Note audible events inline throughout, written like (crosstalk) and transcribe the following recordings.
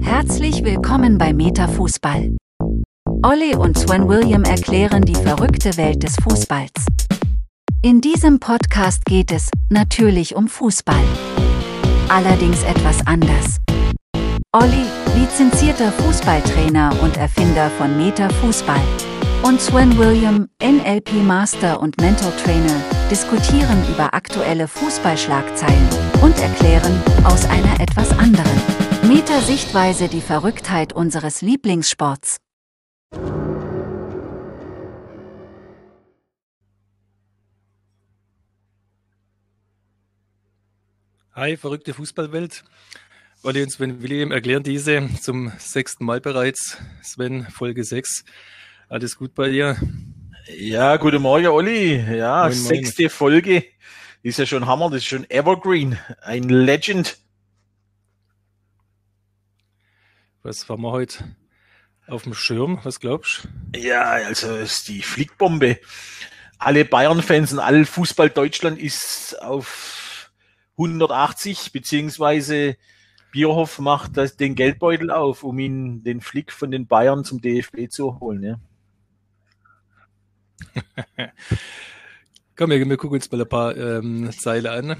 Herzlich willkommen bei Metafußball. Olli und Sven William erklären die verrückte Welt des Fußballs. In diesem Podcast geht es natürlich um Fußball. Allerdings etwas anders. Olli, lizenzierter Fußballtrainer und Erfinder von Metafußball. Und Sven William, NLP Master und Mental Trainer, diskutieren über aktuelle Fußballschlagzeilen und erklären aus einer etwas anderen Meta-Sichtweise die Verrücktheit unseres Lieblingssports. Hi, verrückte Fußballwelt. Olli und Sven William erklären diese zum sechsten Mal bereits. Sven, Folge 6. Alles gut bei dir? Ja, guten Morgen, Olli. Ja, moin, sechste moin. Folge. Ist ja schon Hammer, das ist schon Evergreen. Ein Legend. Was haben wir heute auf dem Schirm? Was glaubst du? Ja, also ist die Flickbombe. Alle Bayern-Fans und all Fußball Deutschland ist auf 180, beziehungsweise Bierhoff macht das, den Geldbeutel auf, um ihn den Flick von den Bayern zum DFB zu holen. Ja. (laughs) Komm, wir, wir gucken uns mal ein paar ähm, Zeile an.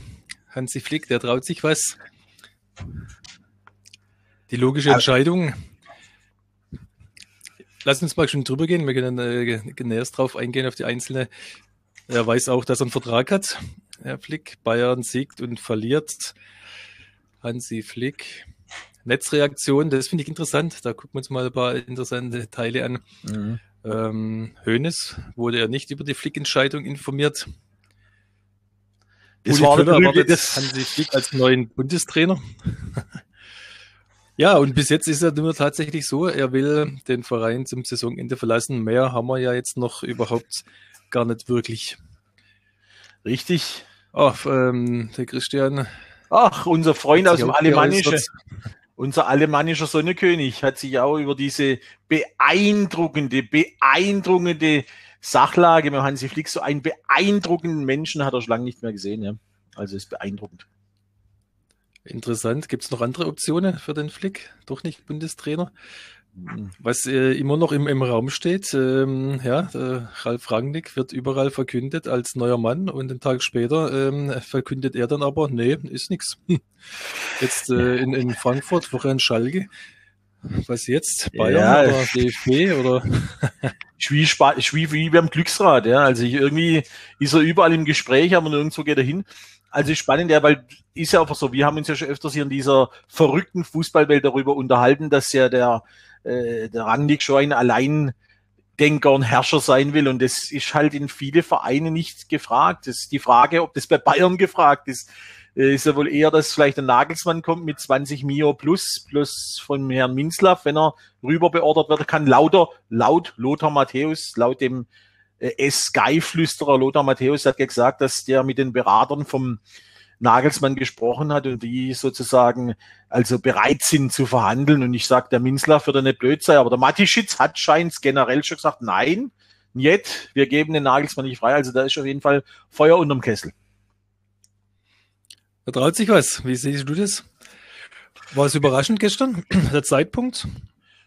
Hansi Flick, der traut sich was. Die logische Entscheidung. Lass uns mal schon drüber gehen. Wir können äh, näher drauf eingehen auf die einzelne. Er weiß auch, dass er einen Vertrag hat. Herr Flick, Bayern siegt und verliert. Hansi Flick. Netzreaktion, das finde ich interessant. Da gucken wir uns mal ein paar interessante Teile an. Mhm. Ähm, Hoeneß wurde er nicht über die Flick-Entscheidung informiert. Das Uli war Köller erwartet Hansi Flick als neuen Bundestrainer. Ja, und bis jetzt ist er nur tatsächlich so, er will den Verein zum Saisonende verlassen. Mehr haben wir ja jetzt noch überhaupt gar nicht wirklich. Richtig. Ach, ähm, der Christian. Ach, unser Freund aus dem Alemannischen. Unser alemannischer Sonnekönig hat sich auch über diese beeindruckende, beeindruckende Sachlage mit Hansi Flick, so einen beeindruckenden Menschen hat er schon lange nicht mehr gesehen. Ja. Also ist beeindruckend. Interessant. Gibt es noch andere Optionen für den Flick? Doch nicht Bundestrainer? Was äh, immer noch im, im Raum steht, ähm, ja, Ralf Rangnick wird überall verkündet als neuer Mann und einen Tag später ähm, verkündet er dann aber, nee, ist nix. (laughs) Jetzt äh, in, in Frankfurt, Florian Schalke. Was jetzt? Bayern ja. oder DFB oder? Schwie wie beim Glücksrad, ja. Also ich, irgendwie ist er überall im Gespräch, aber nirgendwo geht er hin. Also spannend, ja, weil ist ja einfach so, wir haben uns ja schon öfters hier in dieser verrückten Fußballwelt darüber unterhalten, dass ja der äh, der Rangnick schon ein Alleindenker und Herrscher sein will. Und das ist halt in viele Vereine nicht gefragt. Das ist die Frage, ob das bei Bayern gefragt ist. Äh, ist ja wohl eher, dass vielleicht ein Nagelsmann kommt mit 20 Mio plus, plus von Herrn Minzlaff, wenn er rüber beordert werden kann. Lauter, laut Lothar Matthäus, laut dem äh, Sky-Flüsterer Lothar Matthäus hat gesagt, dass der mit den Beratern vom Nagelsmann gesprochen hat und die sozusagen also bereit sind zu verhandeln. Und ich sage, der Minzler wird er nicht blöd sein, aber der Matischitz hat scheint generell schon gesagt, nein, nicht, wir geben den Nagelsmann nicht frei. Also da ist auf jeden Fall Feuer unterm Kessel. Da traut sich was. Wie siehst du das? War es überraschend gestern, (clears throat) der Zeitpunkt?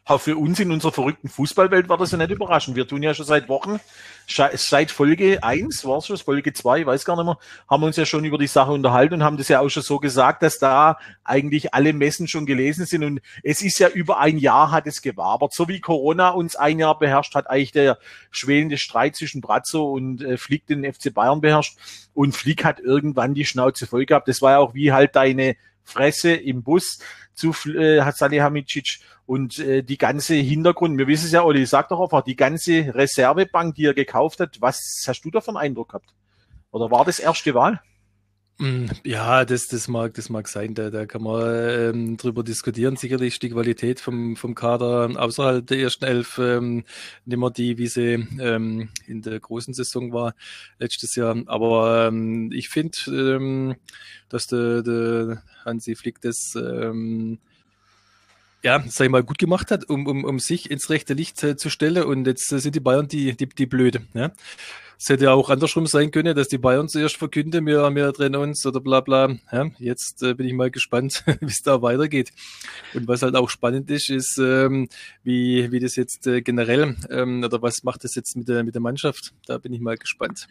Auch für uns in unserer verrückten Fußballwelt war das ja nicht überraschend. Wir tun ja schon seit Wochen, seit Folge 1, war es schon, Folge 2, weiß gar nicht mehr, haben wir uns ja schon über die Sache unterhalten und haben das ja auch schon so gesagt, dass da eigentlich alle Messen schon gelesen sind. Und es ist ja über ein Jahr hat es gewabert. So wie Corona uns ein Jahr beherrscht, hat eigentlich der schwelende Streit zwischen Brazzo und äh, Flick den FC Bayern beherrscht. Und Flick hat irgendwann die Schnauze voll gehabt. Das war ja auch wie halt deine Fresse im Bus zu äh, Salihamidzic und äh, die ganze Hintergrund, wir wissen es ja, Olli, sag doch einfach, die ganze Reservebank, die er gekauft hat, was hast du da für einen Eindruck gehabt? Oder war das erste Wahl? Mm, ja, das, das mag, das mag sein. Da, da kann man ähm, drüber diskutieren. Sicherlich die Qualität vom, vom Kader außerhalb der ersten Elf ähm, nicht mehr die, wie sie ähm, in der großen Saison war letztes Jahr. Aber ähm, ich finde, ähm, dass der, der Hansi Flick das ähm, ja, sag ich mal, gut gemacht hat, um, um, um sich ins rechte Licht äh, zu stellen. Und jetzt äh, sind die Bayern die, die, die Blöde. Ja? Es hätte ja auch andersrum sein können, dass die Bayern zuerst verkünden, wir, wir trennen uns oder bla bla. Ja, jetzt äh, bin ich mal gespannt, (laughs) wie es da weitergeht. Und was halt auch spannend ist, ist, ähm, wie, wie das jetzt äh, generell, ähm, oder was macht das jetzt mit der, mit der Mannschaft? Da bin ich mal gespannt.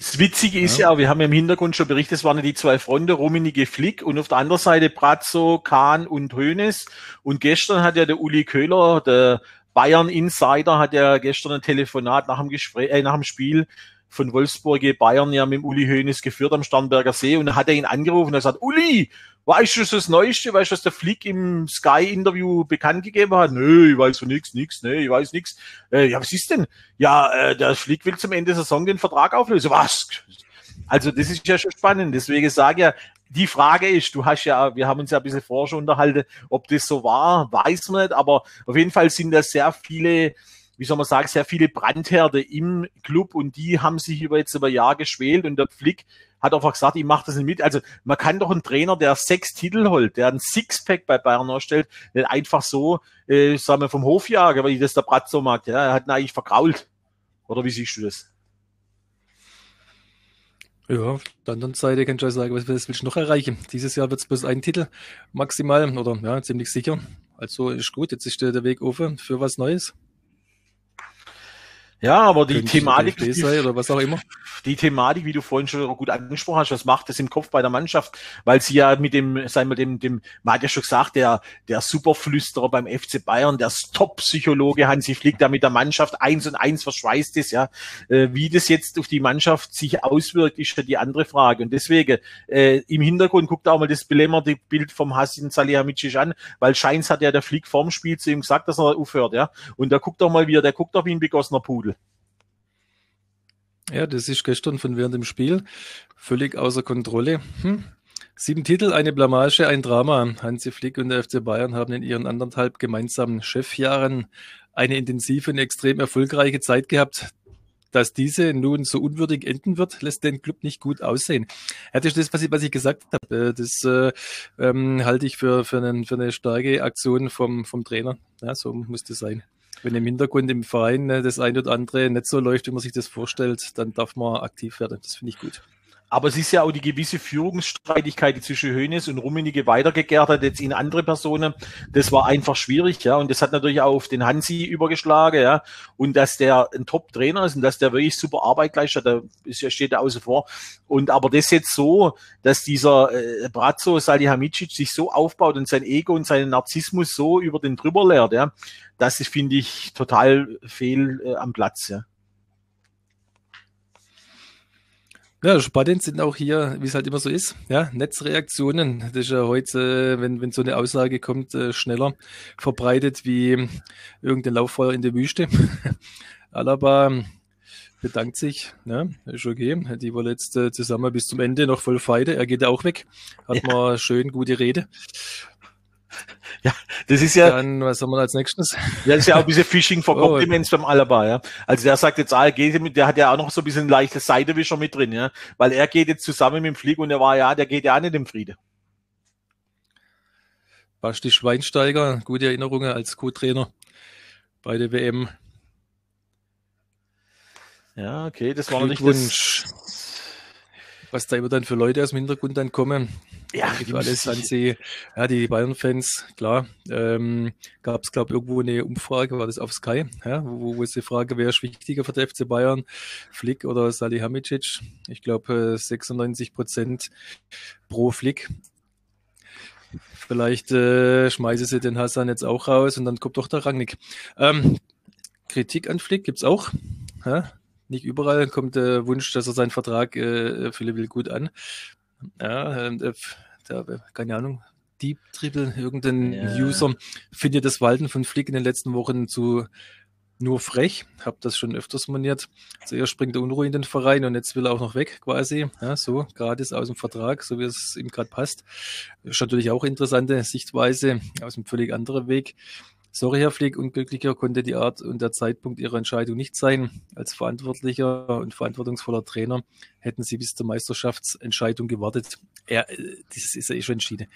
Das Witzige ist ja. ja, wir haben ja im Hintergrund schon berichtet, es waren ja die zwei Fronten, Rummenigge Flick und auf der anderen Seite Brazzo, Kahn und Hoeneß. Und gestern hat ja der Uli Köhler, der Bayern Insider, hat ja gestern ein Telefonat nach dem Gespräch, äh, nach dem Spiel von Wolfsburg Bayern ja mit Uli Hoeneß geführt am Starnberger See und dann hat er ihn angerufen und er sagt, Uli, weißt du das Neueste, weißt du, was der Flick im Sky-Interview bekannt gegeben hat? Nö, ich weiß von nix, nix, nee, ich weiß nix. Äh, ja, was ist denn? Ja, äh, der Flick will zum Ende der Saison den Vertrag auflösen. Was? Also das ist ja schon spannend. Deswegen sage ich ja, die Frage ist, du hast ja, wir haben uns ja ein bisschen vorher schon unterhalten, ob das so war, weiß man nicht, aber auf jeden Fall sind da sehr viele wie soll man sagen, sehr viele Brandherde im Club und die haben sich über jetzt über Jahr geschwält und der Flick hat einfach gesagt, ich mache das nicht mit. Also man kann doch einen Trainer, der sechs Titel holt, der ein Sixpack bei Bayern ausstellt, nicht einfach so, äh, sagen wir, vom Hof jagen, weil ich das der Brat so mag. Ja, er hat ihn eigentlich vergrault. Oder wie siehst du das? Ja, auf der anderen Seite kannst du auch sagen, was, willst du noch erreichen? Dieses Jahr wird es bloß ein Titel maximal oder ja, ziemlich sicher. Also ist gut, jetzt ist der Weg offen für was Neues. Ja, aber die Thematik, die, sei oder was auch immer. Die Thematik, wie du vorhin schon gut angesprochen hast, was macht das im Kopf bei der Mannschaft? Weil sie ja mit dem, sagen wir, dem, dem, man hat ja schon gesagt, der, der Superflüsterer beim FC Bayern, der Top-Psychologe Hansi Flick, der mit der Mannschaft eins und eins verschweißt ist, ja. Äh, wie das jetzt auf die Mannschaft sich auswirkt, ist ja die andere Frage. Und deswegen, äh, im Hintergrund guckt auch mal das belämmerte Bild vom Hassan Salihamidzic an, weil Scheins hat ja der Flick vorm Spiel zu ihm gesagt, dass er aufhört, ja. Und da guckt doch mal wie er, der guckt doch wie ein begossener Pudel. Ja, das ist gestern von während dem Spiel völlig außer Kontrolle. Hm. Sieben Titel, eine Blamage, ein Drama. Hansi Flick und der FC Bayern haben in ihren anderthalb gemeinsamen Chefjahren eine intensive und extrem erfolgreiche Zeit gehabt. Dass diese nun so unwürdig enden wird, lässt den Club nicht gut aussehen. Das ist das, was ich, was ich gesagt habe. Äh, das äh, ähm, halte ich für, für, einen, für eine starke Aktion vom, vom Trainer. Ja, so muss das sein wenn im Hintergrund im Verein ne, das eine oder andere nicht so läuft, wie man sich das vorstellt, dann darf man aktiv werden. Das finde ich gut. Aber es ist ja auch die gewisse Führungsstreitigkeit, die zwischen Hönes und Rummenigge weitergekehrt hat, jetzt in andere Personen. Das war einfach schwierig, ja. Und das hat natürlich auch auf den Hansi übergeschlagen, ja. Und dass der ein Top-Trainer ist und dass der wirklich super Arbeit leistet, da ist, steht da außen vor. Und aber das jetzt so, dass dieser äh, Brazzo Salihamidzic sich so aufbaut und sein Ego und seinen Narzissmus so über den drüber lehrt, ja. Das ist, finde ich, total fehl äh, am Platz, ja. Ja, spannend sind auch hier, wie es halt immer so ist, ja, Netzreaktionen. Das ist ja heute, äh, wenn, wenn so eine Aussage kommt, äh, schneller verbreitet wie irgendein Lauffeuer in der Wüste. (laughs) Alaba bedankt sich, ja, ist okay. Die wollen jetzt äh, zusammen bis zum Ende noch voll feide. Er geht ja auch weg. Hat ja. man schön gute Rede. (laughs) Ja, das ist ja. Dann, was haben wir als nächstes? (laughs) Ja, das ist ja auch ein bisschen Fishing for (laughs) oh. Compliments beim Alaba, ja. Also der sagt jetzt, ah, geht mit, der hat ja auch noch so ein bisschen leichte Seidewischer mit drin, ja. Weil er geht jetzt zusammen mit dem Flieg und er war ja, der geht ja auch nicht im Friede. Basti Schweinsteiger, gute Erinnerungen als Co-Trainer bei der WM. Ja, okay, das war noch nicht das, was da immer dann für Leute aus dem Hintergrund dann kommen. Ja, die alles ansehen. Ja, die Bayern-Fans, klar. Ähm, Gab es, glaube irgendwo eine Umfrage, war das auf Sky, ja, wo, wo ist die Frage, wer ist wichtiger für den FC Bayern, Flick oder Salihamidzic? Ich glaube, 96 Prozent pro Flick. Vielleicht äh, schmeißen sie den Hassan jetzt auch raus und dann kommt doch der Rangnick. Ähm, Kritik an Flick gibt's auch. Ja? Nicht überall kommt der Wunsch, dass er seinen Vertrag äh, erfüllen will, gut an. Ja, äh, da, keine Ahnung, Deep Triple, irgendein ja. User findet das Walten von Flick in den letzten Wochen zu nur frech. Hab das schon öfters moniert. Zuerst springt er Unruhe in den Verein und jetzt will er auch noch weg, quasi. Ja, so, gratis aus dem Vertrag, so wie es ihm gerade passt. Ist natürlich auch interessante Sichtweise aus einem völlig anderen Weg. Sorry, Herr Flick, unglücklicher konnte die Art und der Zeitpunkt Ihrer Entscheidung nicht sein. Als verantwortlicher und verantwortungsvoller Trainer hätten Sie bis zur Meisterschaftsentscheidung gewartet. Er, das ist ja eh schon entschieden.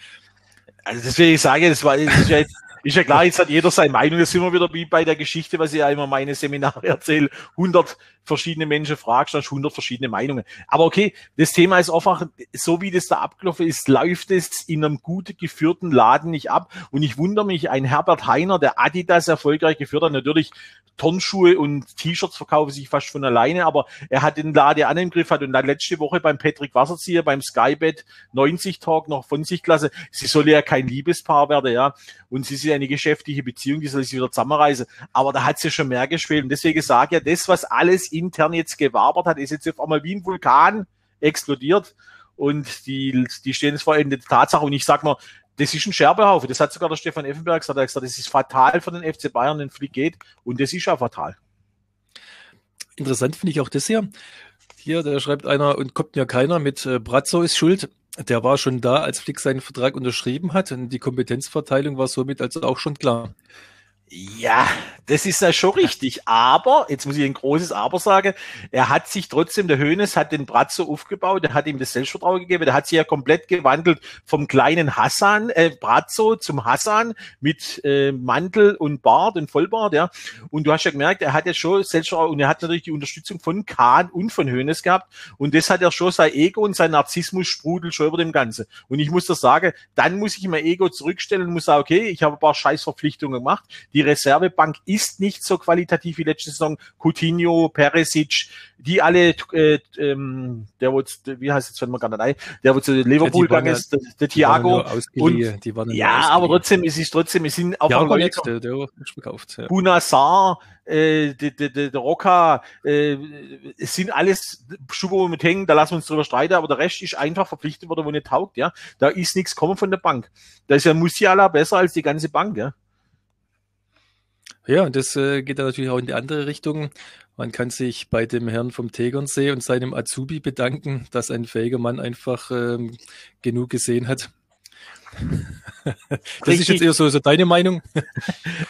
Also deswegen sage ich, das war, ist ja jetzt ist ja klar, jetzt hat jeder seine Meinung. Das sind wir wieder wie bei der Geschichte, was ich ja immer meine Seminare (laughs) erzähle. 100 verschiedene Menschen fragst, hast 100 verschiedene Meinungen. Aber okay, das Thema ist einfach, so wie das da abgelaufen ist, läuft es in einem gut geführten Laden nicht ab. Und ich wundere mich, ein Herbert Heiner, der Adidas erfolgreich geführt hat, natürlich Turnschuhe und T-Shirts verkaufen sich fast von alleine, aber er hat den Laden an im Griff, hat und dann letzte Woche beim Patrick Wasserzieher, beim Skybet 90 Talk noch von sich klasse. Sie soll ja kein Liebespaar werden, ja. Und sie ja eine geschäftliche Beziehung, die soll sich wieder zusammenreisen. Aber da hat sie schon mehr gespielt. Und deswegen sage ich ja, das, was alles intern jetzt gewabert hat, ist jetzt auf einmal wie ein Vulkan explodiert. Und die, die stehen jetzt vor Ende der Tatsache. Und ich sag mal, das ist ein Scherbehaufen. Das hat sogar der Stefan Effenberg gesagt. Er hat gesagt, das ist fatal für den FC Bayern, wenn Flick geht. Und das ist ja fatal. Interessant finde ich auch das hier. Hier, da schreibt einer, und kommt mir keiner mit äh, Brazzo ist schuld. Der war schon da, als Flick seinen Vertrag unterschrieben hat. Und die Kompetenzverteilung war somit also auch schon klar. Ja, das ist ja schon richtig. Aber, jetzt muss ich ein großes Aber sagen, er hat sich trotzdem, der Hönes hat den Bratzo aufgebaut, der hat ihm das Selbstvertrauen gegeben, der hat sich ja komplett gewandelt vom kleinen Hassan, äh, Bratzo zum Hassan mit äh, Mantel und Bart und Vollbart, ja. Und du hast ja gemerkt, er hat ja schon Selbstvertrauen und er hat natürlich die Unterstützung von Kahn und von Hönes gehabt. Und das hat er schon sein Ego und sein Narzissmus sprudelt schon über dem Ganzen. Und ich muss das sagen, dann muss ich mein Ego zurückstellen und muss sagen, okay, ich habe ein paar Scheißverpflichtungen gemacht. Die Reservebank ist nicht so qualitativ wie letzte Saison. Coutinho, Peresic, die alle, äh, ähm, der wo, wie heißt jetzt, wenn man gar nicht ein, der wo zu Liverpool gegangen ist, der, der Thiago. Und, ja, aber trotzdem, es ist trotzdem, es sind auch ja, Leute, der, der ist gekauft, ja. Bunasar, äh, der, der, der, der Rocker, äh, es sind alles Schuhe mit hängen, da lassen wir uns drüber streiten, aber der Rest ist einfach verpflichtet worden, wo nicht taugt, ja. Da ist nichts kommen von der Bank. Da ist ja Musiala besser als die ganze Bank, ja. Ja, und das äh, geht dann natürlich auch in die andere Richtung. Man kann sich bei dem Herrn vom Tegernsee und seinem Azubi bedanken, dass ein fähiger Mann einfach ähm, genug gesehen hat. Das Richtig. ist jetzt eher so, so deine Meinung.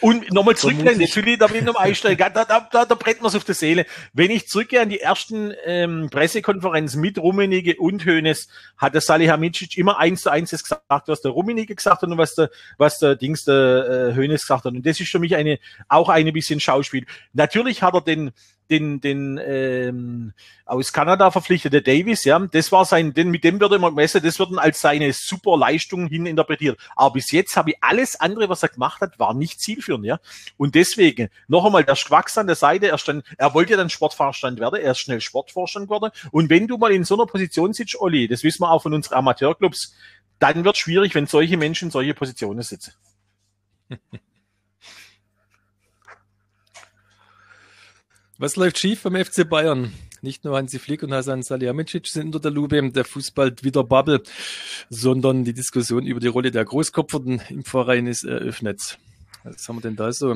Und nochmal zurückgehen, natürlich, da ich noch einsteigen, da, da, da, da brennt mir's auf der Seele. Wenn ich zurückgehe an die ersten ähm, Pressekonferenzen mit Rummenigge und Hönes, hat der Salihamidzic immer eins zu eins gesagt, was der Rummenigge gesagt hat und was der, was der Dings der äh, Hönes gesagt hat. Und das ist für mich eine, auch ein bisschen Schauspiel. Natürlich hat er den, den, den ähm, aus Kanada verpflichtete Davis, ja, das war sein, denn mit dem würde man gemessen, das wird als seine super Leistung hin interpretiert. Aber bis jetzt habe ich alles andere, was er gemacht hat, war nicht zielführend, ja. Und deswegen, noch einmal, der Schwachs an der Seite, er stand, er wollte dann Sportvorstand werden, er ist schnell Sportvorstand geworden. Und wenn du mal in so einer Position sitzt, Olli, das wissen wir auch von unseren Amateurclubs, dann wird schwierig, wenn solche Menschen in solche Positionen sitzen. (laughs) Was läuft schief beim FC Bayern? Nicht nur Hansi Flick und Hasan Salihamidzic sind unter der Lupe der Fußball wieder Bubble, sondern die Diskussion über die Rolle der Großkopferten im Verein ist eröffnet. Was haben wir denn da so?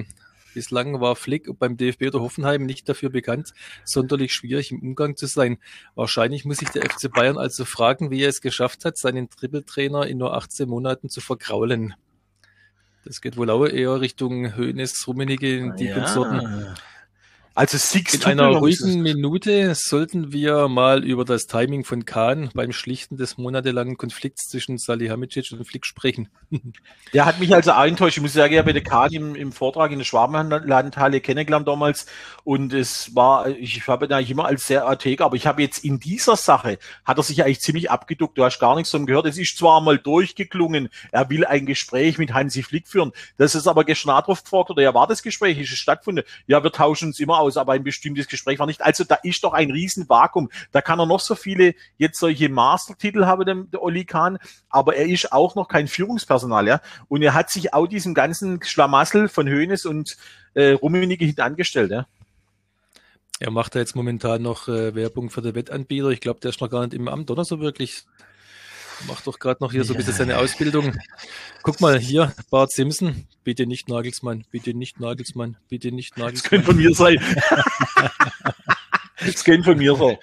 Bislang war Flick beim DFB oder Hoffenheim nicht dafür bekannt, sonderlich schwierig im Umgang zu sein. Wahrscheinlich muss sich der FC Bayern also fragen, wie er es geschafft hat, seinen Trippeltrainer in nur 18 Monaten zu vergraulen. Das geht wohl auch eher Richtung Höhnes, Rummenigge, die ja. Konsorten. Also Six In einer ruhigen Minute sollten wir mal über das Timing von Kahn beim Schlichten des monatelangen Konflikts zwischen Salihamidzic und Flick sprechen. (laughs) Der hat mich also auch enttäuscht. Ich muss sagen, ich habe den Kahn im, im Vortrag in der Schwabenlandhalle kennengelernt damals und es war, ich habe ihn eigentlich immer als sehr artig, aber ich habe jetzt in dieser Sache, hat er sich eigentlich ziemlich abgeduckt. Du hast gar nichts von ihm gehört. Es ist zwar mal durchgeklungen, er will ein Gespräch mit Hansi Flick führen. Das ist aber gestern drauf gefragt oder ja, war das Gespräch, ist es stattgefunden? Ja, wir tauschen uns immer aus, aber ein bestimmtes Gespräch war nicht. Also da ist doch ein Riesenvakuum. Da kann er noch so viele jetzt solche Mastertitel haben, der, der Oli Kahn, aber er ist auch noch kein Führungspersonal, ja. Und er hat sich auch diesem ganzen Schlamassel von Höhnes und äh, Rummenigge hinten angestellt, ja. Er macht da jetzt momentan noch äh, Werbung für den Wettanbieter. Ich glaube, der ist noch gar nicht im Amt, oder so wirklich? Macht doch gerade noch hier so ein bisschen seine Ausbildung. Guck mal hier, Bart Simpson. Bitte nicht Nagelsmann, bitte nicht Nagelsmann, bitte nicht Nagelsmann. Das könnte von mir sein. das könnte von mir sein.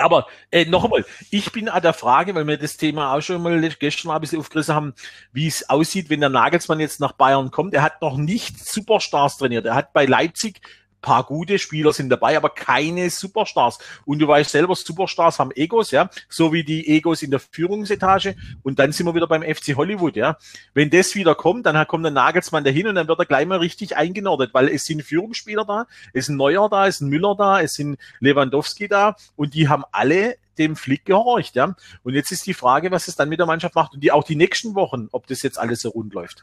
Aber äh, noch einmal, ich bin an der Frage, weil wir das Thema auch schon mal gestern ein bisschen aufgerissen haben, wie es aussieht, wenn der Nagelsmann jetzt nach Bayern kommt. Er hat noch nicht Superstars trainiert. Er hat bei Leipzig paar gute Spieler sind dabei, aber keine Superstars. Und du weißt selber, Superstars haben Egos, ja, so wie die Egos in der Führungsetage. Und dann sind wir wieder beim FC Hollywood, ja. Wenn das wieder kommt, dann kommt der Nagelsmann dahin und dann wird er gleich mal richtig eingenordet, weil es sind Führungsspieler da, es ein Neuer da, es ein Müller da, es sind Lewandowski da und die haben alle dem Flick gehorcht, ja. Und jetzt ist die Frage, was es dann mit der Mannschaft macht und die auch die nächsten Wochen, ob das jetzt alles so rund läuft.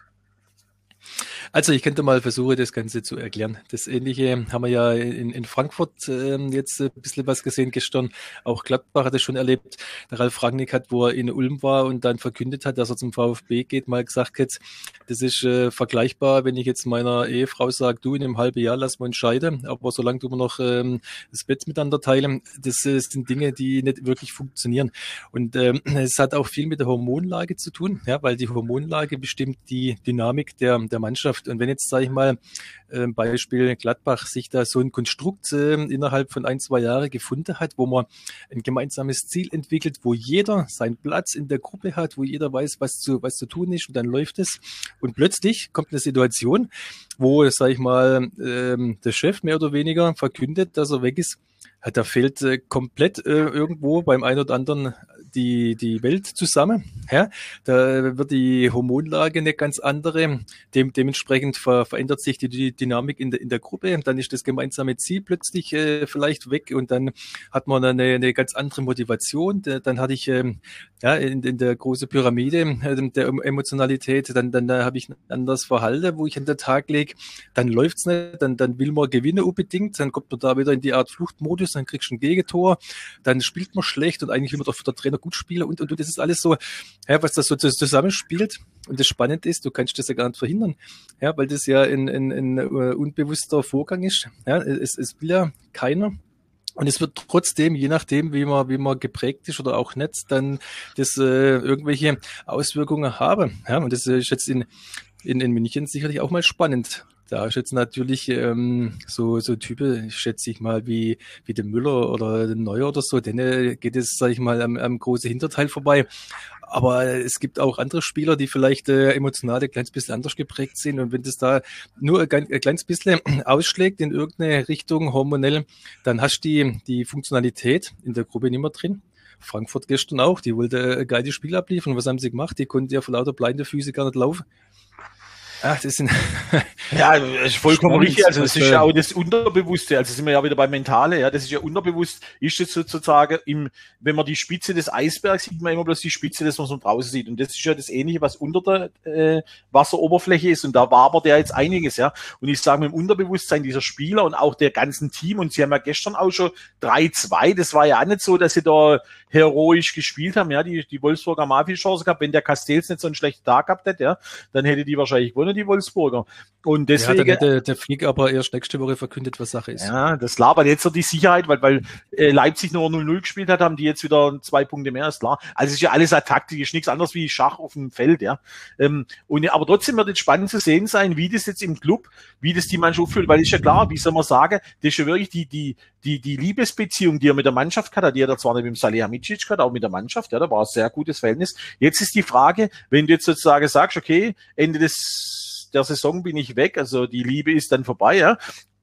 Also ich könnte mal versuchen, das Ganze zu erklären. Das Ähnliche haben wir ja in, in Frankfurt äh, jetzt ein bisschen was gesehen gestern. Auch Gladbach hat es schon erlebt. Der Ralf Rangnick hat, wo er in Ulm war und dann verkündet hat, dass er zum VfB geht, mal gesagt hat, das ist äh, vergleichbar, wenn ich jetzt meiner Ehefrau sage, du in einem halben Jahr lass mal entscheiden, aber solange du noch ähm, das Bett miteinander teilen, das äh, sind Dinge, die nicht wirklich funktionieren. Und ähm, es hat auch viel mit der Hormonlage zu tun, ja, weil die Hormonlage bestimmt die Dynamik der, der Mannschaft. Und wenn jetzt, sage ich mal, äh, Beispiel Gladbach sich da so ein Konstrukt äh, innerhalb von ein, zwei Jahren gefunden hat, wo man ein gemeinsames Ziel entwickelt, wo jeder seinen Platz in der Gruppe hat, wo jeder weiß, was zu, was zu tun ist und dann läuft es. Und plötzlich kommt eine Situation, wo, sag ich mal, ähm, der Chef mehr oder weniger verkündet, dass er weg ist. Da fehlt äh, komplett äh, irgendwo beim einen oder anderen die, die Welt zusammen. Ja? Da wird die Hormonlage eine ganz andere. Dem, dementsprechend ver, verändert sich die, die Dynamik in der, in der Gruppe. Dann ist das gemeinsame Ziel plötzlich äh, vielleicht weg und dann hat man eine, eine ganz andere Motivation. Dann hatte ich ähm, ja, in, in der großen Pyramide äh, der Emotionalität, dann, dann da habe ich ein anderes Verhalten, wo ich an den Tag lege. Dann läuft's nicht, dann, dann will man gewinnen unbedingt, dann kommt man da wieder in die Art Fluchtmodus, dann kriegst du ein Gegentor, dann spielt man schlecht und eigentlich will man doch für der Trainer gut spielen und, und, und das ist alles so, ja, was das so zusammenspielt. Und das Spannende ist, du kannst das ja gar nicht verhindern, ja, weil das ja ein, ein, ein uh, unbewusster Vorgang ist. Ja, es, es will ja keiner. Und es wird trotzdem, je nachdem, wie man, wie man geprägt ist oder auch nicht, dann das äh, irgendwelche Auswirkungen haben. Ja, und das ist jetzt in, in, in München sicherlich auch mal spannend. Da ist jetzt natürlich ähm, so, so Typen, schätze ich mal, wie, wie der Müller oder der Neuer oder so, denen geht es, sage ich mal, am, am großen Hinterteil vorbei. Aber es gibt auch andere Spieler, die vielleicht äh, emotional ein kleines bisschen anders geprägt sind. Und wenn das da nur ein, ein kleines bisschen (clears throat) ausschlägt in irgendeine Richtung hormonell, dann hast du die, die Funktionalität in der Gruppe nicht mehr drin. Frankfurt gestern auch, die wollte ein geiles Spiel abliefern. Was haben sie gemacht? Die konnten ja vor lauter blinde Füße gar nicht laufen. Ach, das sind (laughs) ja, das ist vollkommen Spannend, richtig. Also das ist ja auch das Unterbewusste. Also sind wir ja wieder beim Mentale. Ja, das ist ja unterbewusst. Ist jetzt sozusagen im, wenn man die Spitze des Eisbergs sieht, man immer bloß die Spitze, das was man draußen sieht. Und das ist ja das Ähnliche, was unter der äh, Wasseroberfläche ist. Und da wabert ja jetzt einiges. Ja. Und ich sage mit dem Unterbewusstsein dieser Spieler und auch der ganzen Team. Und sie haben ja gestern auch schon 3-2. Das war ja auch nicht so, dass sie da heroisch gespielt haben. Ja, die die Wolfsburger mal viel Chance gehabt. Wenn der Castells nicht so einen schlechten Tag gehabt hätte, ja, dann hätte die wahrscheinlich gewonnen die Wolfsburger. Und deswegen. Ja, dann hätte der Flick aber erst nächste Woche verkündet, was Sache ist. Ja, das labert jetzt so die Sicherheit, weil, weil äh, Leipzig nur 0-0 gespielt hat, haben die jetzt wieder zwei Punkte mehr, ist klar. Also es ist ja alles eine Taktik, ist nichts anderes wie Schach auf dem Feld, ja. Ähm, und, aber trotzdem wird es spannend zu sehen sein, wie das jetzt im Club, wie das die Mannschaft fühlt, weil ist ja klar, wie soll man sagen, das ist ja wirklich die, die, die, die Liebesbeziehung, die er mit der Mannschaft hat, die hat er zwar nicht mit dem Salihamidzic gehabt, auch mit der Mannschaft, ja, da war ein sehr gutes Verhältnis. Jetzt ist die Frage, wenn du jetzt sozusagen sagst, okay, Ende des der Saison bin ich weg, also die Liebe ist dann vorbei, ja,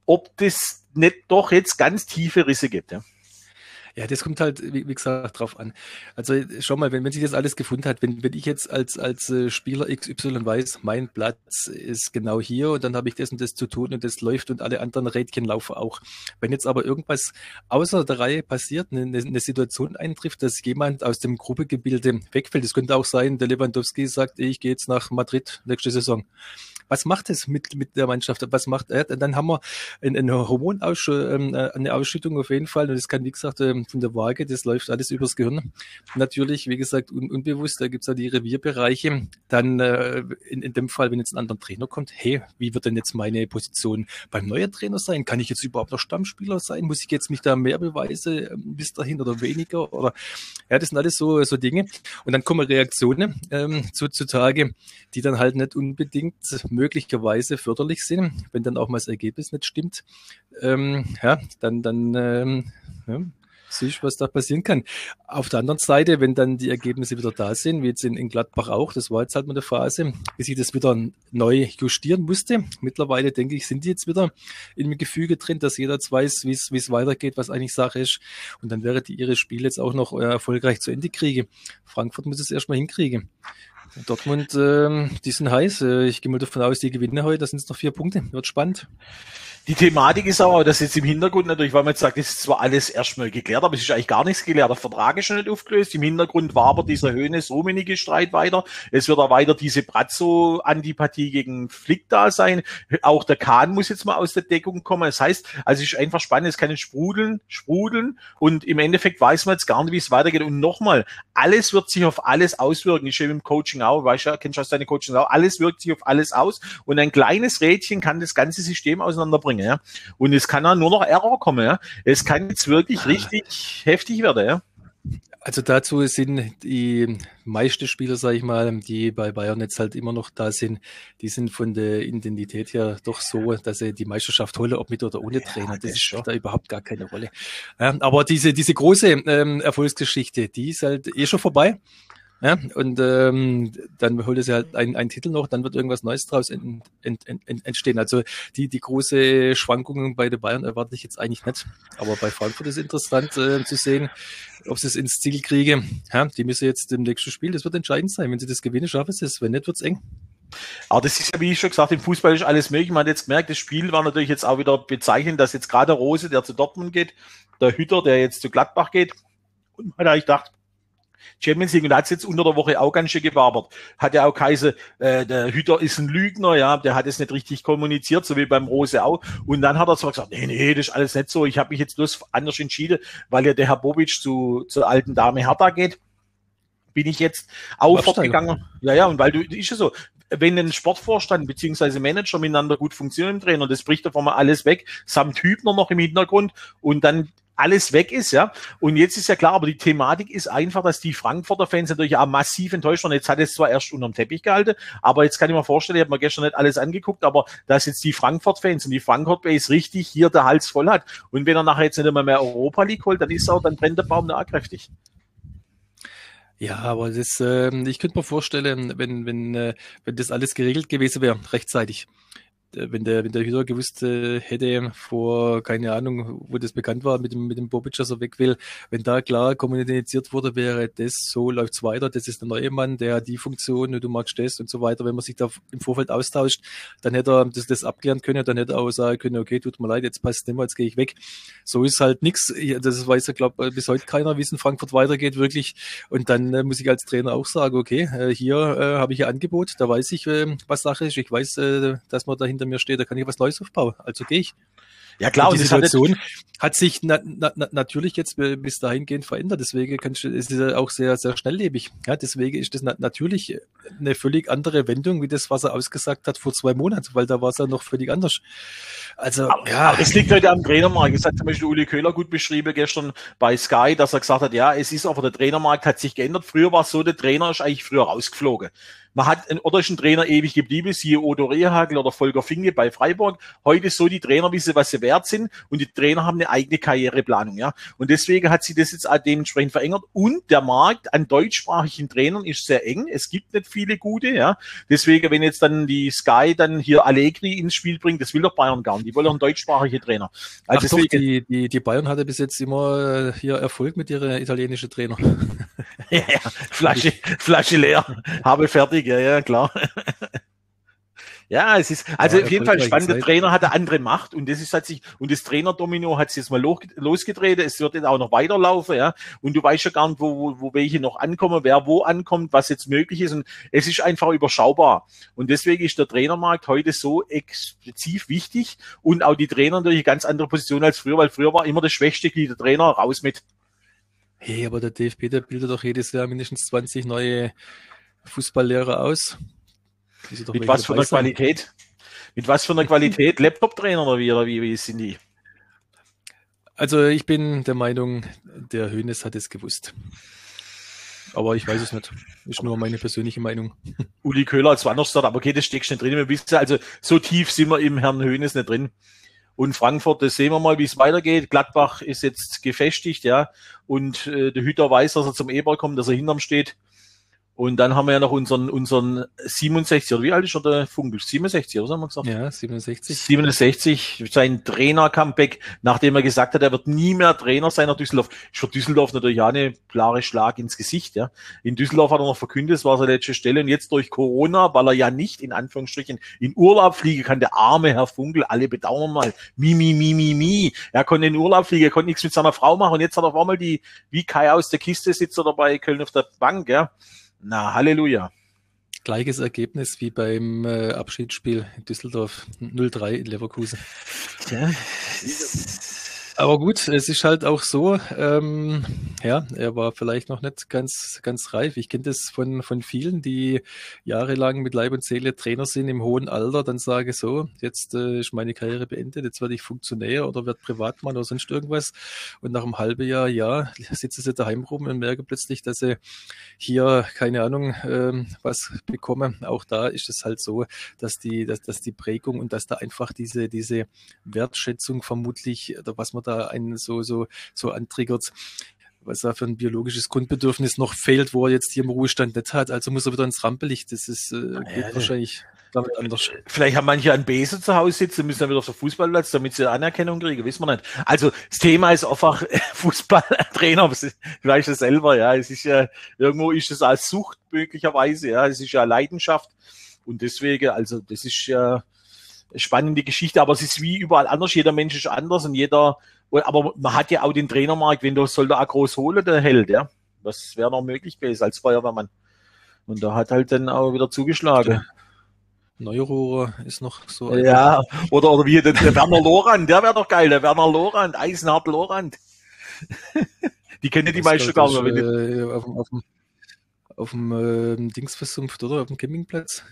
ob das nicht doch jetzt ganz tiefe Risse gibt, ja. Ja, das kommt halt, wie, wie, gesagt, drauf an. Also schau mal, wenn, wenn sich das alles gefunden hat, wenn, wenn ich jetzt als, als äh, Spieler XY weiß, mein Platz ist genau hier und dann habe ich das und das zu tun und das läuft und alle anderen Rädchen laufen auch. Wenn jetzt aber irgendwas außer der Reihe passiert, eine, eine Situation eintrifft, dass jemand aus dem Gruppegebilde wegfällt, das könnte auch sein, der Lewandowski sagt, ich gehe jetzt nach Madrid nächste Saison was macht es mit, mit der Mannschaft? Was macht er? Dann haben wir eine, eine Hormonaussch ähm, äh, eine Ausschüttung auf jeden Fall. Und das kann, wie gesagt, ähm, von der Waage, das läuft alles übers Gehirn. Natürlich, wie gesagt, un unbewusst, da gibt's ja die Revierbereiche. Dann äh, in, in dem Fall, wenn jetzt ein anderer Trainer kommt, hey, wie wird denn jetzt meine Position beim neuen Trainer sein? Kann ich jetzt überhaupt noch Stammspieler sein? Muss ich jetzt mich da mehr beweisen ähm, bis dahin oder weniger? Oder ja, das sind alles so, so Dinge. Und dann kommen Reaktionen ähm, zutage, die dann halt nicht unbedingt möglicherweise förderlich sind, wenn dann auch mal das Ergebnis nicht stimmt, ähm, ja, dann, dann ähm, ja, siehst, was da passieren kann. Auf der anderen Seite, wenn dann die Ergebnisse wieder da sind, wie jetzt in, in Gladbach auch, das war jetzt halt mal eine Phase, wie sich das wieder neu justieren musste. Mittlerweile, denke ich, sind die jetzt wieder in dem Gefüge drin, dass jeder jetzt weiß, wie es weitergeht, was eigentlich Sache ist. Und dann wäre die ihre Spiele jetzt auch noch äh, erfolgreich zu Ende kriegen. Frankfurt muss es erstmal hinkriegen. Dortmund, äh, die sind heiß. Äh, ich gehe mal davon aus, die gewinnen heute. Da sind es noch vier Punkte. Wird spannend. Die Thematik ist aber, dass jetzt im Hintergrund natürlich, weil man jetzt sagt, das ist zwar alles erstmal geklärt, aber es ist eigentlich gar nichts geklärt. Der Vertrag ist schon nicht aufgelöst. Im Hintergrund war aber dieser Höhnes-Rummenige Streit weiter. Es wird auch weiter diese Brazzo-Antipathie gegen Flick da sein. Auch der Kahn muss jetzt mal aus der Deckung kommen. Das heißt, also es ist einfach spannend. Es kann sprudeln, sprudeln und im Endeffekt weiß man jetzt gar nicht, wie es weitergeht. Und nochmal, alles wird sich auf alles auswirken. Ich stehe im Coaching auch, weißt du, kennst du aus deine Coaching auch. Alles wirkt sich auf alles aus und ein kleines Rädchen kann das ganze System auseinanderbringen bringen. Ja? Und es kann dann nur noch Error kommen. Ja? Es kann jetzt wirklich richtig heftig werden. Ja? Also dazu sind die meisten Spieler, sage ich mal, die bei Bayern jetzt halt immer noch da sind, die sind von der Identität her doch so, dass sie die Meisterschaft holen, ob mit oder ohne Trainer. Das, das spielt da überhaupt gar keine Rolle. Ja, aber diese, diese große ähm, Erfolgsgeschichte, die ist halt eh schon vorbei. Ja, und ähm, dann holt es ja halt einen, einen Titel noch, dann wird irgendwas Neues draus ent, ent, ent, entstehen. Also die, die große Schwankungen bei den Bayern erwarte ich jetzt eigentlich nicht. Aber bei Frankfurt ist interessant äh, zu sehen, ob sie es ins Ziel kriegen. Ja, die müssen jetzt im nächsten Spiel, das wird entscheidend sein. Wenn sie das gewinnen, schaffen sie es. Wenn nicht, wird's eng. Aber das ist ja, wie ich schon gesagt, im Fußball ist alles möglich. Man hat jetzt gemerkt, das Spiel war natürlich jetzt auch wieder bezeichnend, dass jetzt gerade Rose, der zu Dortmund geht, der Hütter, der jetzt zu Gladbach geht, und man hat eigentlich gedacht, Champions League und da hat es jetzt unter der Woche auch ganz schön gewabert. Hat ja auch geheißen, äh, der Hüter ist ein Lügner, ja, der hat es nicht richtig kommuniziert, so wie beim Rose auch. Und dann hat er zwar gesagt, nee, nee, das ist alles nicht so, ich habe mich jetzt bloß anders entschieden, weil ja der Herr Bobic zu, zur alten Dame Hertha geht bin ich jetzt auch fortgegangen. Ja, ja, und weil du, ist ja so, wenn ein Sportvorstand beziehungsweise Manager miteinander gut funktionieren Trainer, das bricht davon mal alles weg, samt Hübner noch im Hintergrund und dann alles weg ist, ja. Und jetzt ist ja klar, aber die Thematik ist einfach, dass die Frankfurter Fans natürlich auch massiv enttäuscht waren. Jetzt hat es zwar erst unterm Teppich gehalten, aber jetzt kann ich mir vorstellen, ich habe mir gestern nicht alles angeguckt, aber dass jetzt die Frankfurt-Fans und die Frankfurt Base richtig hier der Hals voll hat. Und wenn er nachher jetzt nicht immer mehr Europa League holt, dann ist er, dann brennt der Baum da kräftig. Ja, aber das, äh, ich könnte mir vorstellen, wenn, wenn, äh, wenn das alles geregelt gewesen wäre, rechtzeitig, wenn der, wenn der Hüter gewusst äh, hätte vor, keine Ahnung, wo das bekannt war, mit dem, mit dem Bobic, dass er weg will, wenn da klar kommuniziert wurde, wäre das, so läuft's weiter, das ist der neue Mann, der hat die Funktion, du magst das und so weiter. Wenn man sich da im Vorfeld austauscht, dann hätte er das, das abklären können, dann hätte er auch sagen können, okay, tut mir leid, jetzt passt nicht mehr, jetzt gehe ich weg. So ist halt nix. Das weiß ja, glaube bis heute keiner, wie es in Frankfurt weitergeht, wirklich. Und dann äh, muss ich als Trainer auch sagen, okay, äh, hier äh, habe ich ein Angebot, da weiß ich, äh, was Sache ist. Ich weiß, äh, dass man dahinter hinter mir steht, da kann ich was Neues aufbauen. Also gehe ich. Ja klar, und die Situation hat sich na, na, natürlich jetzt bis dahingehend verändert. Deswegen kann ich, ist es auch sehr, sehr schnelllebig. Ja, deswegen ist das natürlich eine völlig andere Wendung, wie das, was er ausgesagt hat vor zwei Monaten, weil da war es ja noch völlig anders. Also, aber, ja. Aber es liegt heute am Trainermarkt. Es hat zum Beispiel Uli Köhler gut beschrieben gestern bei Sky, dass er gesagt hat, ja, es ist aber der Trainermarkt hat sich geändert. Früher war es so, der Trainer ist eigentlich früher rausgeflogen. Man hat einen ein Trainer ewig geblieben, siehe Odo Rehagel oder Volker Finge bei Freiburg. Heute so, die Trainer wissen, was sie wert sind und die Trainer haben eine eigene Karriereplanung, ja. Und deswegen hat sich das jetzt auch dementsprechend verändert und der Markt an deutschsprachigen Trainern ist sehr eng. Es gibt nicht viele gute, ja. Deswegen, wenn jetzt dann die Sky dann hier Allegri ins Spiel bringt, das will doch Bayern gar nicht. Die wollen auch einen deutschsprachigen Trainer. Also Ach deswegen, doch, die, die, die Bayern hatte bis jetzt immer hier Erfolg mit ihren italienischen Trainer. (laughs) ja, ja, Flasche, Flasche leer, habe fertig, ja, ja, klar. (laughs) Ja, es ist also ja, auf jeden Fall spannend. Der Trainer hat eine andere Macht und das ist hat sich und das Trainerdomino hat sich jetzt mal losgedreht. Es wird jetzt auch noch weiterlaufen, ja. Und du weißt ja gar nicht, wo, wo, wo welche noch ankommen, wer wo ankommt, was jetzt möglich ist. Und es ist einfach überschaubar. Und deswegen ist der Trainermarkt heute so explizit wichtig und auch die Trainer natürlich ganz andere Position als früher, weil früher war immer das schwächste Glied der Trainer raus mit. Hey, aber der DFB, der bildet doch jedes Jahr mindestens 20 neue Fußballlehrer aus. Mit was für einer Qualität? Mit was für einer Qualität? (laughs) Laptop-Trainer oder wie, oder wie, wie sind die? Also ich bin der Meinung, der Hönes hat es gewusst. Aber ich weiß es nicht. Ist nur meine persönliche Meinung. (laughs) Uli Köhler als Wanderstar, aber okay, das steckst nicht drin. Also so tief sind wir im Herrn Hönes nicht drin. Und Frankfurt, das sehen wir mal, wie es weitergeht. Gladbach ist jetzt gefestigt, ja. Und äh, der Hüter weiß, dass er zum Eber kommt, dass er hinterm steht. Und dann haben wir ja noch unseren, unseren 67, oder wie alt ist er der Funkel? 67, oder was haben wir gesagt? Ja, 67. 67, sein Trainer-Comeback, nachdem er gesagt hat, er wird nie mehr Trainer sein nach Düsseldorf. Ist für Düsseldorf natürlich auch eine klare Schlag ins Gesicht, ja. In Düsseldorf hat er noch verkündet, es war seine letzte Stelle und jetzt durch Corona, weil er ja nicht in Anführungsstrichen in Urlaub fliegen kann, der arme Herr Funkel, alle bedauern mal, mi, mi, mi, mi, mi. Er konnte in Urlaub fliegen, er konnte nichts mit seiner Frau machen und jetzt hat er auf einmal die, wie Kai aus der Kiste sitzt er dabei Köln auf der Bank, ja. Na, Halleluja. Gleiches Ergebnis wie beim äh, Abschiedsspiel in Düsseldorf 0-3 in Leverkusen. Ja. Aber gut, es ist halt auch so, ähm, ja, er war vielleicht noch nicht ganz, ganz reif. Ich kenne das von, von vielen, die jahrelang mit Leib und Seele Trainer sind im hohen Alter, dann sage so, jetzt äh, ist meine Karriere beendet, jetzt werde ich Funktionär oder werde Privatmann oder sonst irgendwas. Und nach einem halben Jahr, ja, sitze sie daheim rum und merke plötzlich, dass sie hier, keine Ahnung, ähm, was bekomme. Auch da ist es halt so, dass die, dass, dass die Prägung und dass da einfach diese, diese Wertschätzung vermutlich, oder was man da da einen so, so, so antriggert, was da für ein biologisches Grundbedürfnis noch fehlt, wo er jetzt hier im Ruhestand nicht hat. Also muss er wieder ins Rampenlicht. Das ist äh, ja, wahrscheinlich damit anders. Vielleicht haben manche einen Besen zu Hause sitzen, müssen dann wieder auf den Fußballplatz, damit sie Anerkennung kriegen, wissen wir nicht. Also das Thema ist einfach (laughs) Fußballtrainer, vielleicht das selber, ja. Es ist ja, irgendwo ist es als Sucht möglicherweise, ja. Es ist ja Leidenschaft. Und deswegen, also das ist ja spannende Geschichte, aber es ist wie überall anders. Jeder Mensch ist anders und jeder aber man hat ja auch den Trainermarkt, wenn du soll da auch groß holen, der Held, ja. Das wäre noch möglich gewesen als Feuerwehrmann. Und da hat halt dann auch wieder zugeschlagen. Neurohrer ist noch so. Ja, oder, oder wie der, der Werner Lorand, der wäre doch geil, der Werner Lorand, Eisenhart Lorand. (laughs) die kennen die meisten gar nicht. Äh, auf, auf, dem, auf dem äh, Dings versumpft, oder? Auf dem Campingplatz.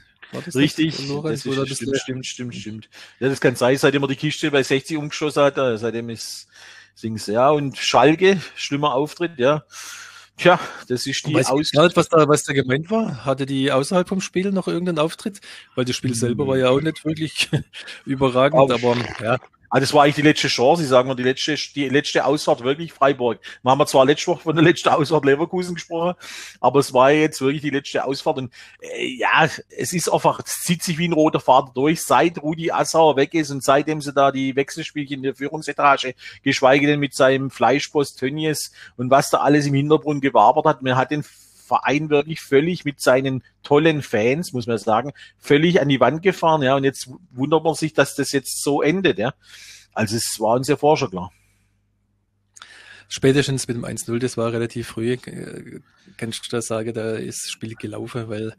Richtig, das, Lorenz, das ist, stimmt, stimmt, stimmt, stimmt. Ja, das kann sein, seitdem er die Kiste bei 60 umgeschossen hat, äh, seitdem ist Dings, ja, und Schalke, schlimmer Auftritt, ja. Tja, das ist die Weiß Aus nicht, was da, was da gemeint war. Hatte die außerhalb vom Spiel noch irgendeinen Auftritt? Weil das Spiel selber war ja auch nicht wirklich (laughs) überragend, aber ja. Also das war eigentlich die letzte Chance, ich sage mal, die letzte, die letzte Ausfahrt wirklich Freiburg. Wir haben zwar letzte Woche von der letzten Ausfahrt Leverkusen gesprochen, aber es war jetzt wirklich die letzte Ausfahrt und äh, ja, es ist einfach, es zieht sich wie ein roter Faden durch, seit Rudi Assauer weg ist und seitdem sie da die Wechselspielchen in der Führungsetage, geschweige denn mit seinem Fleischpost Tönnies und was da alles im Hintergrund gewabert hat, man hat den Verein wirklich völlig mit seinen tollen Fans, muss man sagen, völlig an die Wand gefahren, ja, und jetzt wundert man sich, dass das jetzt so endet, ja. Also es war uns ja vorher schon klar. Spätestens mit dem 1-0, das war relativ früh, kannst du da sagen, da ist das Spiel gelaufen, weil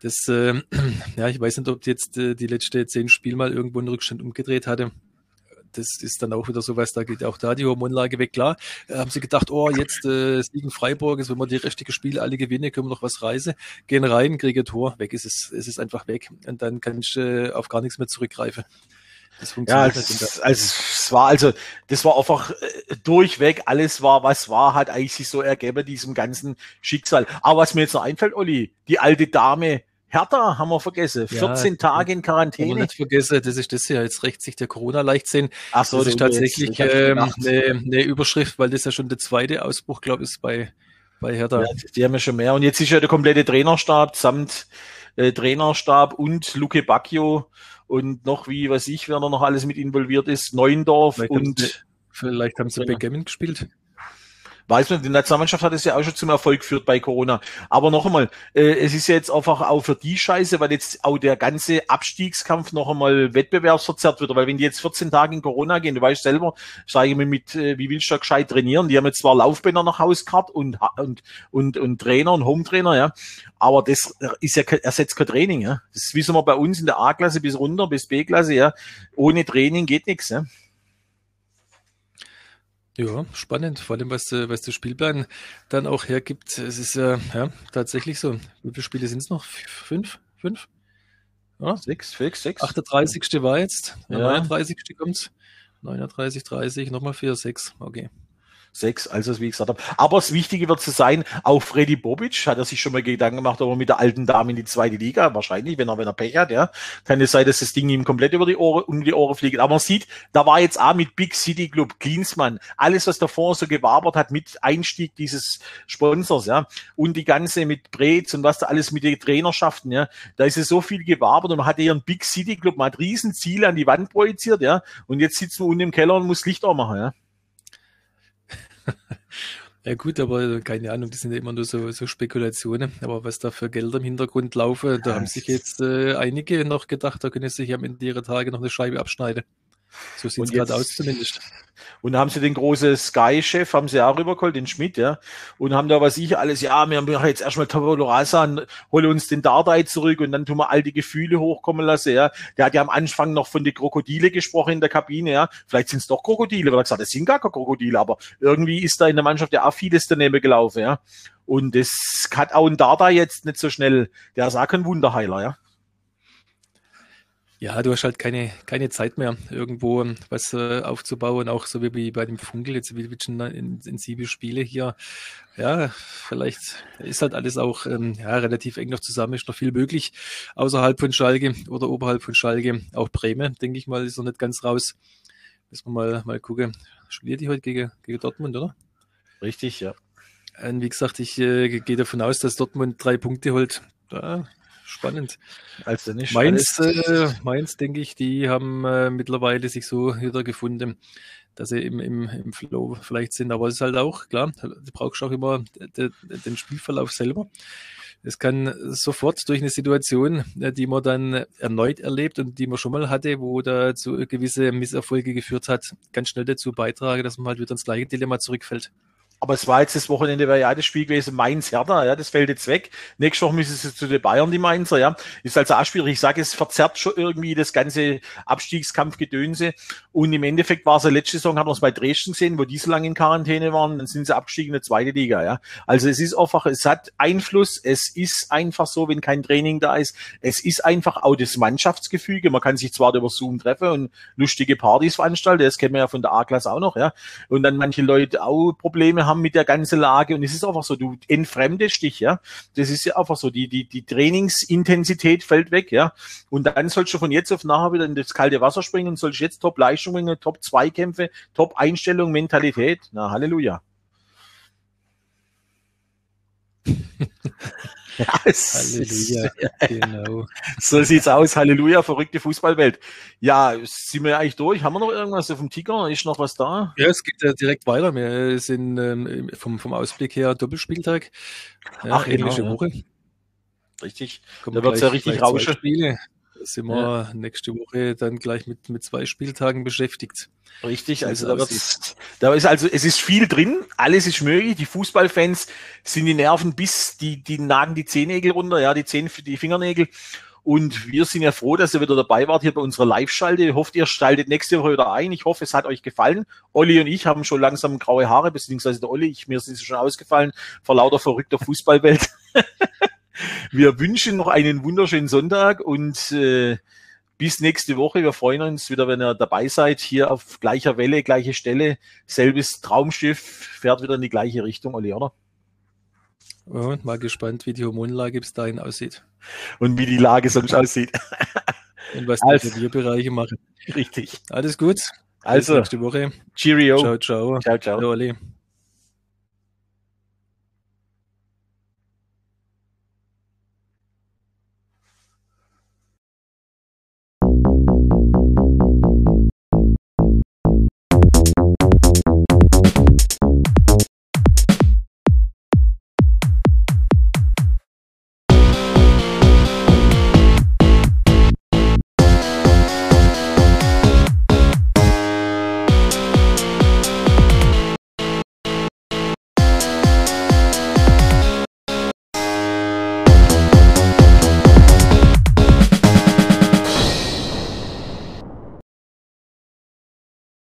das, äh, (clears throat) ja, ich weiß nicht, ob jetzt äh, die letzte zehn Spiel mal irgendwo einen Rückstand umgedreht hatte das ist dann auch wieder sowas, da geht auch da die Hormonlage weg. Klar, äh, haben sie gedacht, oh, jetzt äh, Siegen Freiburg, ist, wenn wir die richtigen Spiele alle gewinnen, können wir noch was reisen, gehen rein, kriege Tor, weg ist es, es ist einfach weg. Und dann kann ich äh, auf gar nichts mehr zurückgreifen. Das funktioniert ja, es, also, es war also, das war einfach äh, durchweg, alles war, was war, hat eigentlich sich so ergeben, diesem ganzen Schicksal. Aber was mir jetzt noch einfällt, Olli, die alte Dame, Hertha haben wir vergessen. 14 ja, Tage in Quarantäne. Haben wir nicht vergessen, das ist das ja. Jetzt rächt sich der Corona-Leichtsinn. Ach so, das ist tatsächlich ähm, eine, eine Überschrift, weil das ja schon der zweite Ausbruch, glaube ich, ist bei, bei Hertha. Ja, die haben ja schon mehr. Und jetzt ist ja der komplette Trainerstab samt äh, Trainerstab und Luke Bacchio und noch wie, was ich, wer da noch alles mit involviert ist, Neuendorf vielleicht und. Haben sie, vielleicht haben sie Backgammon gespielt weiß man, die Nationalmannschaft hat es ja auch schon zum Erfolg geführt bei Corona. Aber noch einmal, äh, es ist ja jetzt einfach auch für die Scheiße, weil jetzt auch der ganze Abstiegskampf noch einmal wettbewerbsverzerrt wird. Weil wenn die jetzt 14 Tage in Corona gehen, du weißt selber, sage ich mir mit, äh, wie willst du da gescheit trainieren? Die haben jetzt zwar Laufbänder nach Haus gehabt und, und, und, und Trainer und Hometrainer, ja. Aber das ist ja, ersetzt kein Training, ja. Das wissen wir bei uns in der A-Klasse bis runter, bis B-Klasse, ja. Ohne Training geht nichts, ja. Ja, spannend, vor allem was, was der Spielplan dann auch hergibt. Es ist ja, ja tatsächlich so. Wie viele Spiele sind es noch? Fünf? Fünf? Ja? Sechs, sechs, sechs. 38. war jetzt. Ja. 39. kommt's. 39, 30, nochmal vier, sechs. Okay. Sechs, also wie ich gesagt habe. Aber das Wichtige wird zu sein, auch Freddy Bobic hat er sich schon mal Gedanken gemacht, ob er mit der alten Dame in die zweite Liga, wahrscheinlich, wenn er, wenn er Pech hat, ja. Kann es sein, dass das Ding ihm komplett über die Ohren, um die Ohren fliegt. Aber man sieht, da war jetzt auch mit Big City Club, Klinsmann, alles, was davor so gewabert hat mit Einstieg dieses Sponsors, ja. Und die ganze mit Brez und was da alles mit den Trainerschaften, ja. Da ist es so viel gewabert und man hatte hier einen Big City Club, man hat Riesenziele an die Wand projiziert, ja. Und jetzt sitzt man unten im Keller und muss Licht auch machen, ja. Ja gut, aber keine Ahnung, das sind ja immer nur so, so Spekulationen. Aber was da für Gelder im Hintergrund laufen, da haben sich jetzt äh, einige noch gedacht, da können sie sich am Ende ihrer Tage noch eine Scheibe abschneiden. So sieht es gerade aus zumindest. Und da haben sie den großen Sky-Chef, haben sie auch rübergeholt, den Schmidt, ja. Und haben da, was ich alles, ja, wir haben jetzt erstmal Tabolo Rasa, hole uns den Dardai zurück und dann tun wir all die Gefühle hochkommen lassen, ja. Der hat ja am Anfang noch von den Krokodile gesprochen in der Kabine, ja. Vielleicht sind es doch Krokodile, weil er gesagt, das sind gar keine Krokodile, aber irgendwie ist da in der Mannschaft ja auch vieles daneben gelaufen, ja. Und das hat auch ein Dardai jetzt nicht so schnell, der ist auch kein Wunderheiler, ja. Ja, du hast halt keine, keine Zeit mehr, irgendwo was äh, aufzubauen, auch so wie bei dem Funkel, jetzt wie schon intensive Spiele hier. Ja, vielleicht ist halt alles auch ähm, ja, relativ eng noch zusammen, ist noch viel möglich außerhalb von Schalke oder oberhalb von Schalke. Auch Bremen, denke ich mal, ist noch nicht ganz raus. Müssen wir mal, mal gucken. Spielt die heute gegen, gegen Dortmund, oder? Richtig, ja. Und wie gesagt, ich äh, gehe davon aus, dass Dortmund drei Punkte holt. Da spannend. Als nicht Mainz, äh, Mainz, denke ich, die haben äh, mittlerweile sich so wieder gefunden, dass sie im, im, im Flow vielleicht sind. Aber es ist halt auch, klar, du brauchst auch immer den Spielverlauf selber. Es kann sofort durch eine Situation, äh, die man dann erneut erlebt und die man schon mal hatte, wo da zu gewisse Misserfolge geführt hat, ganz schnell dazu beitragen, dass man halt wieder ins gleiche Dilemma zurückfällt. Aber es war jetzt das Wochenende, wäre ja das Spiel gewesen, Mainz Hertha, ja, das fällt jetzt weg. Nächste Woche müssen sie zu den Bayern, die Mainzer, ja. Ist also auch schwierig. Ich sage, es verzerrt schon irgendwie das ganze Abstiegskampfgedönse. Und im Endeffekt war es ja letzte Saison, haben wir es bei Dresden gesehen, wo die so lange in Quarantäne waren, dann sind sie abgestiegen in der zweite Liga, ja. Also es ist einfach, es hat Einfluss, es ist einfach so, wenn kein Training da ist. Es ist einfach auch das Mannschaftsgefüge. Man kann sich zwar über Zoom treffen und lustige Partys veranstalten, das kennen wir ja von der A-Klasse auch noch, ja. Und dann manche Leute auch Probleme haben, haben mit der ganzen Lage. Und es ist einfach so, du entfremdest dich, ja. Das ist ja einfach so, die, die, die Trainingsintensität fällt weg, ja. Und dann sollst du von jetzt auf nachher wieder in das kalte Wasser springen und sollst jetzt Top-Leistung Top-Zweikämpfe, Top-Einstellung, Mentalität. Na, Halleluja. (laughs) Ja, (laughs) Halleluja, genau. So sieht's aus. Halleluja, verrückte Fußballwelt. Ja, sind wir eigentlich durch? Haben wir noch irgendwas auf dem Ticker? Ist noch was da? Ja, es geht ja direkt weiter. Wir sind ähm, vom, vom Ausblick her Doppelspieltag. Ja, Ach, englische genau, Woche. Richtig. Kommt da wird's ja richtig rauschen. Sind wir ja. nächste Woche dann gleich mit, mit zwei Spieltagen beschäftigt. Richtig, also da wird's, da ist also, es ist viel drin, alles ist möglich. Die Fußballfans sind die Nerven bis, die, die nagen die Zehennägel runter, ja, die Zehen, die Fingernägel. Und wir sind ja froh, dass ihr wieder dabei wart hier bei unserer Live-Schalte. Ich hoffe, ihr schaltet nächste Woche wieder ein. Ich hoffe, es hat euch gefallen. Olli und ich haben schon langsam graue Haare, beziehungsweise der Olli, ich, mir sind sie schon ausgefallen, vor lauter verrückter Fußballwelt. (laughs) wir wünschen noch einen wunderschönen Sonntag und äh, bis nächste Woche. Wir freuen uns wieder, wenn ihr dabei seid. Hier auf gleicher Welle, gleiche Stelle. Selbes Traumschiff fährt wieder in die gleiche Richtung, Olli, oder? Und mal gespannt, wie die Hormonlage bis dahin aussieht. Und wie die Lage sonst aussieht. (laughs) Und was also, die Bereiche machen. Richtig. Alles gut. Also, bis nächste Woche. Cheerio. Ciao, ciao. Ciao, ciao. Ciao, Olli.